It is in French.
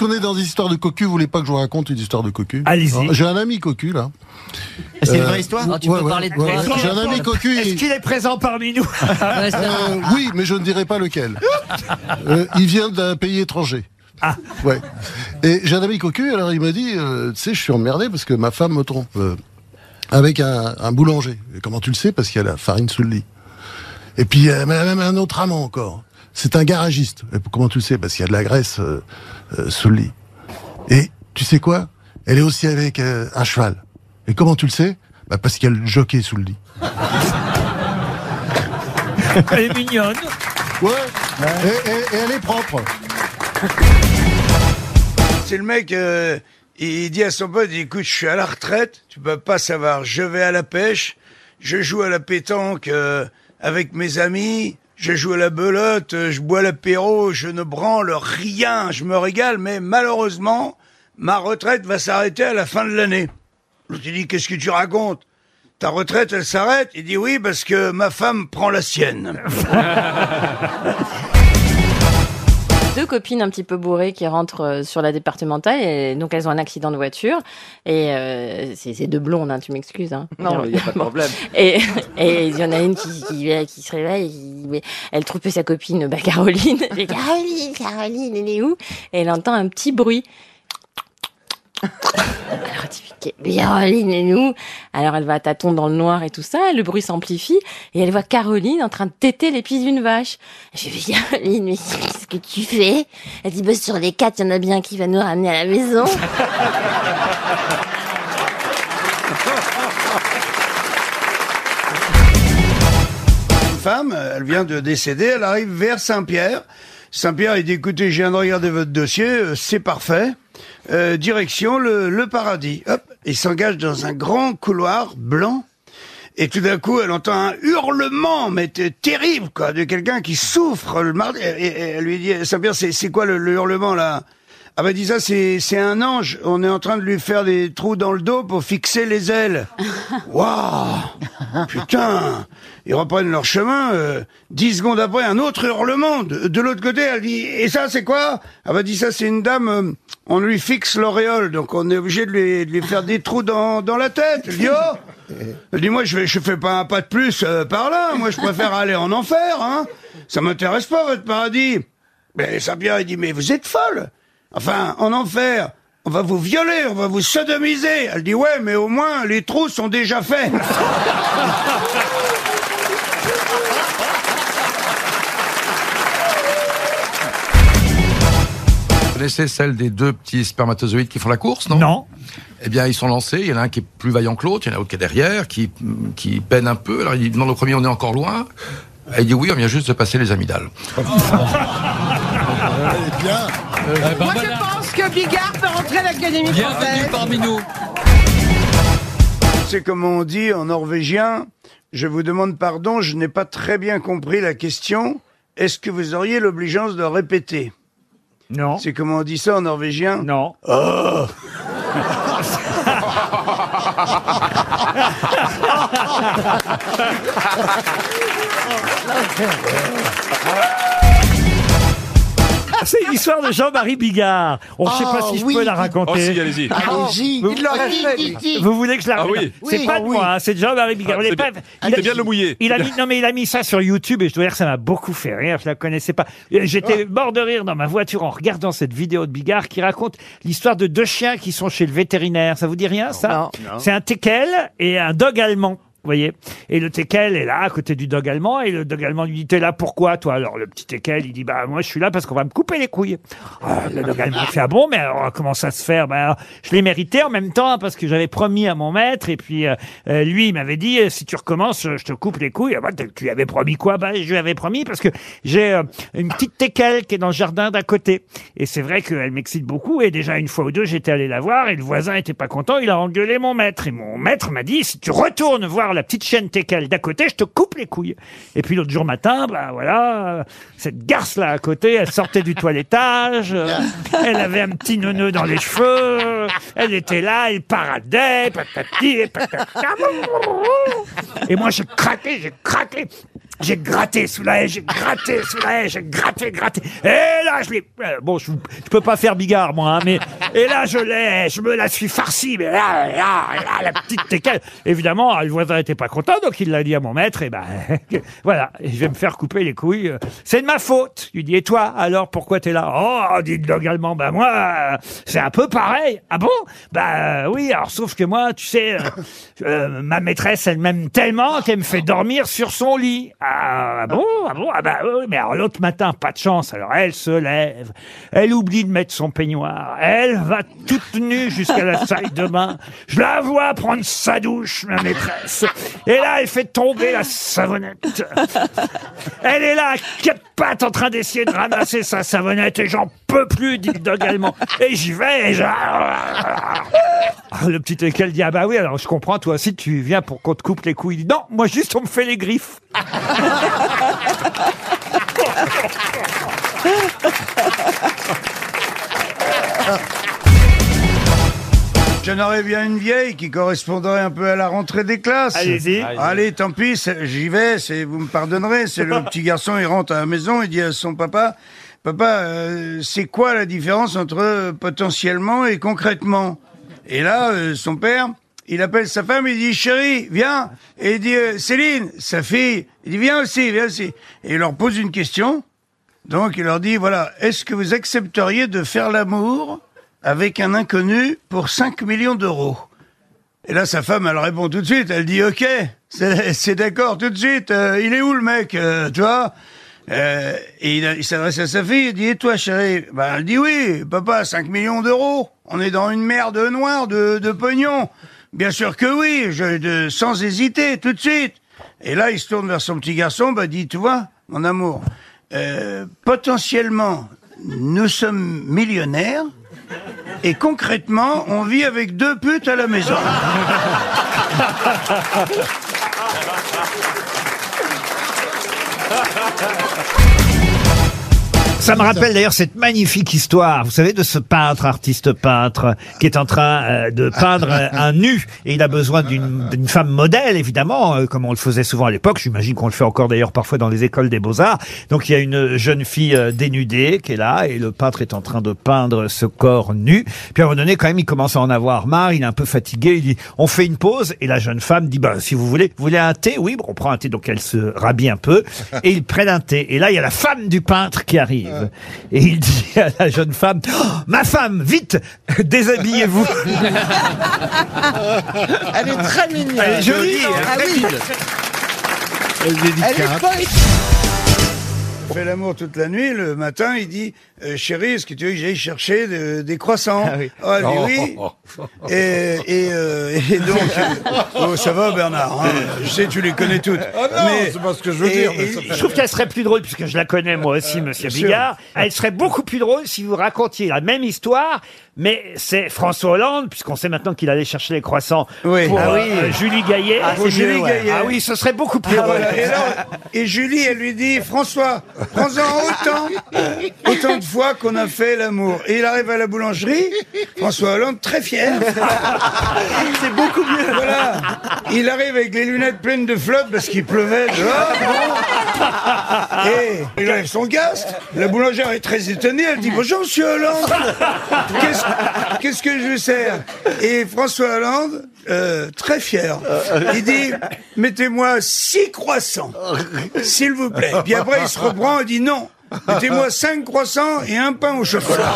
puisqu'on est dans des histoires de cocu, vous voulez pas que je vous raconte une histoire de cocu Allez-y. Alors, J'ai un ami cocu là. C'est une Euh, vraie histoire Ah, tu peux parler de ouais, toi. ouais. J'ai un ami cocu. Est-ce il- qu'il est présent parmi nous Euh, oui, mais je ne dirai pas lequel. Euh, il vient d'un pays étranger. Ah. Ouais. Et j'ai un ami cocu, alors il m'a dit, euh, tu sais, je suis emmerdé parce que ma femme me trompe euh, avec un, un boulanger. Et comment tu le sais? Parce qu'il y a la farine sous le lit. Et puis, euh, même un autre amant encore. C'est un garagiste. Et comment tu le sais? Parce qu'il y a de la graisse euh, euh, sous le lit. Et tu sais quoi? Elle est aussi avec euh, un cheval. Et comment tu le sais? Bah Parce qu'il y a le jockey sous le lit. Elle est mignonne. Ouais. Et, et- et elle est propre. C'est le mec, euh, il dit à son pote, il dit, écoute, je suis à la retraite, tu peux pas savoir, je vais à la pêche, je joue à la pétanque euh, avec mes amis, je joue à la belote, je bois l'apéro, je ne branle rien, je me régale, mais malheureusement, ma retraite va s'arrêter à la fin de l'année. L'autre il dit, qu'est-ce que tu racontes? Ta retraite, elle s'arrête? Il dit, oui, parce que ma femme prend la sienne. deux copines un petit peu bourrées qui rentrent euh, sur la départementale et donc elles ont un accident de voiture et euh, c'est deux blondes hein, tu m'excuses hein. Non, il n'y a pas de problème. et il y en a une qui qui, qui se réveille et qui- mais elle trouve sa copine bah Caroline Caroline Caroline elle est où? Et elle entend un petit bruit alors tu fais, Caroline et nous. Alors elle va à tâtons dans le noir et tout ça. Le bruit s'amplifie. Et elle voit Caroline en train de téter les pieds d'une vache. Je fais Caroline mais qu'est-ce que tu fais? Elle dit bah sur les quatre il y en a bien qui va nous ramener à la maison. Une femme, elle vient de décéder, elle arrive vers Saint-Pierre. Saint-Pierre, il dit, écoutez, je viens de regarder votre dossier, euh, c'est parfait. Euh, direction le, le paradis. Hop, il s'engage dans un grand couloir blanc. Et tout d'un coup, elle entend un hurlement, mais terrible, quoi, de quelqu'un qui souffre le. Et, elle lui dit, Saint-Pierre, c'est, c'est quoi le hurlement, là? Ah bah dis ça, c'est, c'est un ange. On est en train de lui faire des trous dans le dos pour fixer les ailes. Waouh Putain Ils reprennent leur chemin. euh, dix secondes après, un autre hurlement. De, de l'autre côté, elle dit Et ça, c'est quoi? Ah bah dit ça, c'est une dame. euh, on lui fixe l'auréole, donc on est obligé de lui, de lui faire des trous dans, dans la tête. Elle dit Oh Elle dit Moi, je, vais, je fais pas un pas de plus euh, par là. Moi, je préfère aller en enfer. Hein ça m'intéresse pas, votre paradis. Mais Saint-Pierre, il dit Mais vous êtes folle Enfin, en enfer on va vous violer, on va vous sodomiser. Elle dit ouais, mais au moins les trous sont déjà faits. Vous connaissez celle des deux petits spermatozoïdes qui font la course, non? Non. Eh bien, ils sont lancés. Il y en a un qui est plus vaillant que l'autre. Il y en a un autre qui est derrière, qui, qui peine un peu. Alors, il demande au premier, on est encore loin. Et il dit oui, on vient juste de passer les amygdales. Bien. Moi, je pense que Bigard peut rentrer à l'Académie française. parmi nous. C'est comme on dit en norvégien. Je vous demande pardon, je n'ai pas très bien compris la question. Est-ce que vous auriez l'obligeance de répéter? Non. C'est comment on dit ça en norvégien? Non. C'est une histoire de Jean-Marie Bigard. On ne sait pas si je peux la raconter. Oh si, allez-y. Allez-y. Vous- Il l'aurait fait. Vous voulez que je la Ah raconte oui. C'est Oui. pas Ah de oui. moi, hein, c'est de Jean-Marie Bigard. Ah, Vous c'est l'avez bien. pas- Il fait bien de le mouiller. Il a mis, non mais il a mis ça sur YouTube et je dois dire que ça m'a beaucoup fait rire. Je la connaissais pas. Et J'étais mort de rire dans ma voiture en regardant cette vidéo de Bigard qui raconte l'histoire de deux chiens qui sont chez le vétérinaire. Ça vous dit rien ça C'est un teckel et un dog allemand. Vous voyez Et le teckel est là, à côté du dog allemand, et le dog allemand lui dit T'es là pourquoi, toi? Alors le petit teckel, il dit Bah, moi, je suis là parce qu'on va me couper les couilles. Ah, le dog allemand fait Ah bon, mais alors, comment ça se fait? Bah, je l'ai mérité en même temps, parce que j'avais promis à mon maître, et puis euh, euh, lui, il m'avait dit Si tu recommences, je te coupe les couilles. Ah, bah, tu lui avais promis quoi? Bah, je lui avais promis parce que j'ai euh, une petite teckel qui est dans le jardin d'à côté. Et c'est vrai qu'elle m'excite beaucoup, et déjà une fois ou deux, j'étais allé la voir, et le voisin était pas content, il a engueulé mon maître. Et mon maître m'a dit Si tu retournes voir la petite chienne teckel d'à côté, je te coupe les couilles. Et puis l'autre jour matin, bah voilà, cette garce là à côté, elle sortait du toilettage, euh, elle avait un petit neuneu dans les cheveux, elle était là, elle paradait, patati patata. Et moi j'ai craqué, j'ai craqué. J'ai gratté sous la haie, j'ai gratté sous la haie, j'ai gratté, gratté. Et là, je l'ai... euh, Bon, je, je peux pas faire Bigard, moi, hein, mais... Et là, je l'ai, je me la suis farci, mais là, là, là, la petite teckel. Évidemment, le voisin était pas content, donc il l'a dit à mon maître, et ben, voilà, je vais me faire couper les couilles. C'est de ma faute. Il dit, et toi, alors, pourquoi t'es là? Oh, dit le allemand, bah moi, euh, c'est un peu pareil. Ah bon? Bah euh, oui, alors sauf que moi, tu sais, euh, euh, ma maîtresse, elle m'aime tellement qu'elle me fait dormir sur son lit. Ah bon? Ah bon? Ah bah oui, mais alors l'autre matin, pas de chance. Alors elle se lève, elle oublie de mettre son peignoir, elle va toute nue jusqu'à la salle de bain. Je la vois prendre sa douche, ma maîtresse. Et là, elle fait tomber la savonnette. Elle est là, à quatre pattes, en train d'essayer de ramasser sa savonnette, et j'en peux plus, dit le dog. Et j'y vais, et je... Ah, Le petit équel dit, ah bah oui, alors je comprends, toi aussi, tu viens pour qu'on te coupe les couilles. Il dit, non, moi juste, on me fait les griffes. J'en aurais bien une vieille qui correspondrait un peu à la rentrée des classes. Allez-y. Allez, tant pis, c'est- j'y vais, c'est, vous me pardonnerez, c'est le petit garçon, il rentre à la maison, il dit à son papa, papa, euh, c'est quoi la différence entre euh, potentiellement et concrètement? Et là, euh, son père, il appelle sa femme, il dit, chérie, viens. Et il dit, euh, Céline, sa fille, il dit, viens aussi, viens aussi. Et il leur pose une question. Donc il leur dit, voilà, est-ce que vous accepteriez de faire l'amour avec un inconnu pour 5 millions d'euros? Et là, sa femme, elle répond tout de suite, elle dit, ok, c'est d'accord tout de suite, euh, il est où le mec, euh, tu vois? Euh, Et il, s'adresse à sa fille, il dit, et toi chérie? Ben, Elle dit, oui, papa, 5 millions d'euros, on est dans une mer de noir, de, pognon. Bien sûr que oui, sans hésiter, tout de suite. Et là, il se tourne vers son petit garçon, bah, dit, tu vois, mon amour, euh, potentiellement, nous sommes millionnaires, et concrètement, on vit avec deux putes à la maison. Música Ça me rappelle d'ailleurs cette magnifique histoire, vous savez, de ce peintre, artiste peintre, qui est en train euh, de peindre euh, un nu, et il a besoin d'une d'une femme modèle, évidemment, euh, comme on le faisait souvent à l'époque. J'imagine qu'on le fait encore d'ailleurs parfois dans les écoles des beaux-arts. Donc il y a une jeune fille dénudée qui est là, et le peintre est en train de peindre ce corps nu. Puis à un moment donné, quand même, il commence à en avoir marre, il est un peu fatigué, il dit, on fait une pause, et la jeune femme dit, bah, si vous voulez, vous voulez un thé? Oui, bon, on prend un thé, donc elle se rhabille un peu, et ils prennent un thé. Et là, il y a la femme du peintre qui arrive. Et il dit à la jeune femme, Oh, ma femme, vite, déshabillez-vous. Elle est très mignonne. Elle est jolie, Ah oui, Elle est poétique. Il fait l'amour toute la nuit, le matin, il dit euh, Chérie, est-ce que tu veux que j'aille chercher de- des croissants Ah oui. Oh, elle dit oui. Et, et, euh, et donc, euh, oh, ça va Bernard, hein, je sais, tu les connais toutes. Ah non, c'est pas ce que je veux et- dire, mais et- ça Je trouve qu'elle serait plus drôle, puisque je la connais moi aussi, monsieur sûr. Bigard. Elle serait beaucoup plus drôle si vous racontiez la même histoire, mais c'est François Hollande, puisqu'on sait maintenant qu'il allait chercher les croissants Oui. pour Ah euh, oui. euh, Julie Gaillet. Pour Julie Gaillet. Ah oui, ce serait beaucoup plus Ah, drôle. voilà. Et, là, et Julie, elle lui dit, François, prends-en autant, autant de fois qu'on a fait l'amour. Et il arrive à la boulangerie, François Hollande, très fier. C'est beaucoup mieux. Voilà. Il arrive avec les lunettes pleines de flotte parce qu'il pleuvait dehors. Et il enlève son casque. La boulangère est très étonnée. Elle dit, bonjour, monsieur Hollande. Qu'est-ce qu'est-ce que je vous sers Et François Hollande, euh, très fier, il dit mettez-moi six croissants, s'il vous plaît. Puis après il se reprend et dit non. Mettez-moi cinq croissants et un pain au chocolat.